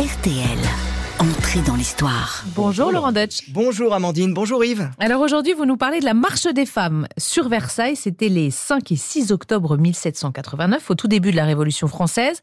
RTL. Entrée dans l'histoire. Bonjour Laurent Deutsch. Bonjour Amandine, bonjour Yves. Alors aujourd'hui, vous nous parlez de la marche des femmes sur Versailles. C'était les 5 et 6 octobre 1789, au tout début de la Révolution française.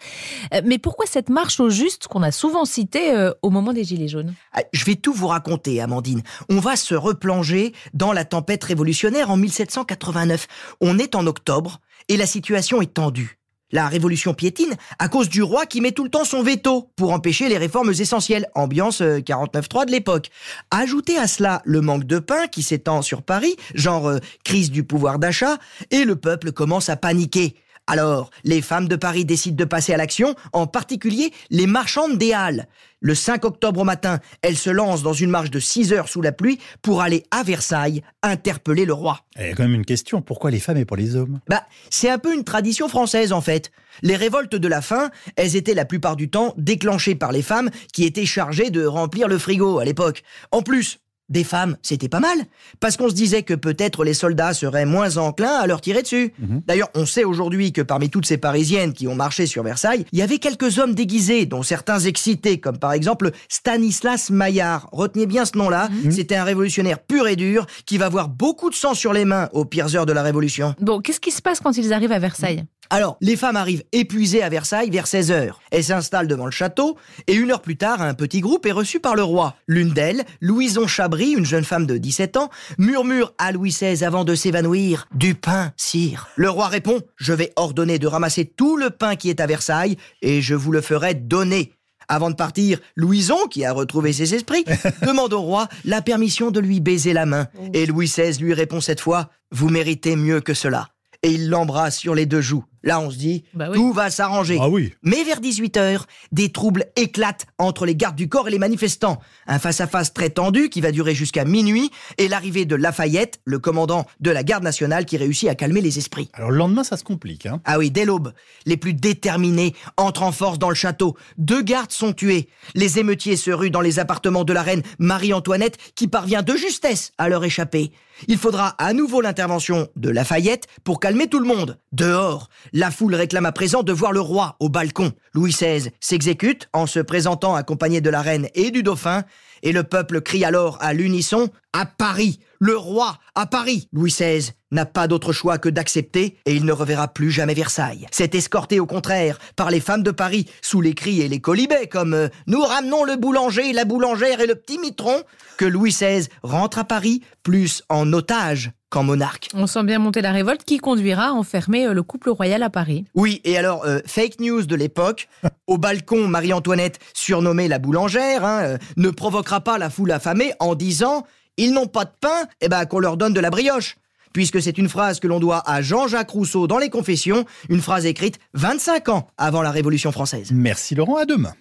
Euh, Mais pourquoi cette marche au juste qu'on a souvent citée euh, au moment des Gilets jaunes? Ah, Je vais tout vous raconter, Amandine. On va se replonger dans la tempête révolutionnaire en 1789. On est en octobre et la situation est tendue. La révolution piétine à cause du roi qui met tout le temps son veto pour empêcher les réformes essentielles, ambiance euh, 49.3 de l'époque. Ajoutez à cela le manque de pain qui s'étend sur Paris, genre euh, crise du pouvoir d'achat, et le peuple commence à paniquer. Alors, les femmes de Paris décident de passer à l'action, en particulier les marchandes des Halles. Le 5 octobre au matin, elles se lancent dans une marche de 6 heures sous la pluie pour aller à Versailles interpeller le roi. Il y a quand même une question, pourquoi les femmes et pas les hommes? Bah, c'est un peu une tradition française en fait. Les révoltes de la faim, elles étaient la plupart du temps déclenchées par les femmes qui étaient chargées de remplir le frigo à l'époque. En plus, des femmes, c'était pas mal, parce qu'on se disait que peut-être les soldats seraient moins enclins à leur tirer dessus. D'ailleurs, on sait aujourd'hui que parmi toutes ces Parisiennes qui ont marché sur Versailles, il y avait quelques hommes déguisés, dont certains excités, comme par exemple Stanislas Maillard. Retenez bien ce nom-là, c'était un révolutionnaire pur et dur qui va avoir beaucoup de sang sur les mains aux pires heures de la Révolution. Bon, qu'est-ce qui se passe quand ils arrivent à Versailles? Alors, les femmes arrivent épuisées à Versailles vers 16 heures. Elles s'installent devant le château et une heure plus tard, un petit groupe est reçu par le roi. L'une d'elles, Louison Chabry, une jeune femme de 17 ans, murmure à Louis XVI avant de s'évanouir Du pain, sire. Le roi répond Je vais ordonner de ramasser tout le pain qui est à Versailles et je vous le ferai donner. Avant de partir, Louison, qui a retrouvé ses esprits, demande au roi la permission de lui baiser la main. Et Louis XVI lui répond cette fois Vous méritez mieux que cela. Et il l'embrasse sur les deux joues. Là, on se dit, Bah oui. tout va s'arranger. Ah oui Mais vers 18h, des troubles éclatent entre les gardes du corps et les manifestants. Un face-à-face très tendu qui va durer jusqu'à minuit et l'arrivée de Lafayette, le commandant de la garde nationale qui réussit à calmer les esprits. Alors le lendemain, ça se complique. Hein. Ah oui, dès l'aube, les plus déterminés entrent en force dans le château. Deux gardes sont tués. Les émeutiers se ruent dans les appartements de la reine Marie-Antoinette qui parvient de justesse à leur échapper. Il faudra à nouveau l'intervention de Lafayette pour calmer tout le monde. Dehors, la foule réclame à présent de voir le roi au balcon. Louis XVI s'exécute en se présentant accompagné de la reine et du dauphin, et le peuple crie alors à l'unisson À Paris Le roi À Paris Louis XVI n'a pas d'autre choix que d'accepter et il ne reverra plus jamais Versailles. C'est escorté au contraire par les femmes de Paris sous les cris et les colibets comme euh, Nous ramenons le boulanger, la boulangère et le petit mitron que Louis XVI rentre à Paris plus en otage qu'en monarque. On sent bien monter la révolte qui conduira à enfermer euh, le couple royal à Paris. Oui, et alors, euh, fake news de l'époque, au balcon, Marie-Antoinette, surnommée la boulangère, hein, euh, ne provoquera pas la foule affamée en disant « Ils n'ont pas de pain, eh ben qu'on leur donne de la brioche ». Puisque c'est une phrase que l'on doit à Jean-Jacques Rousseau dans les Confessions, une phrase écrite 25 ans avant la Révolution française. Merci Laurent, à demain.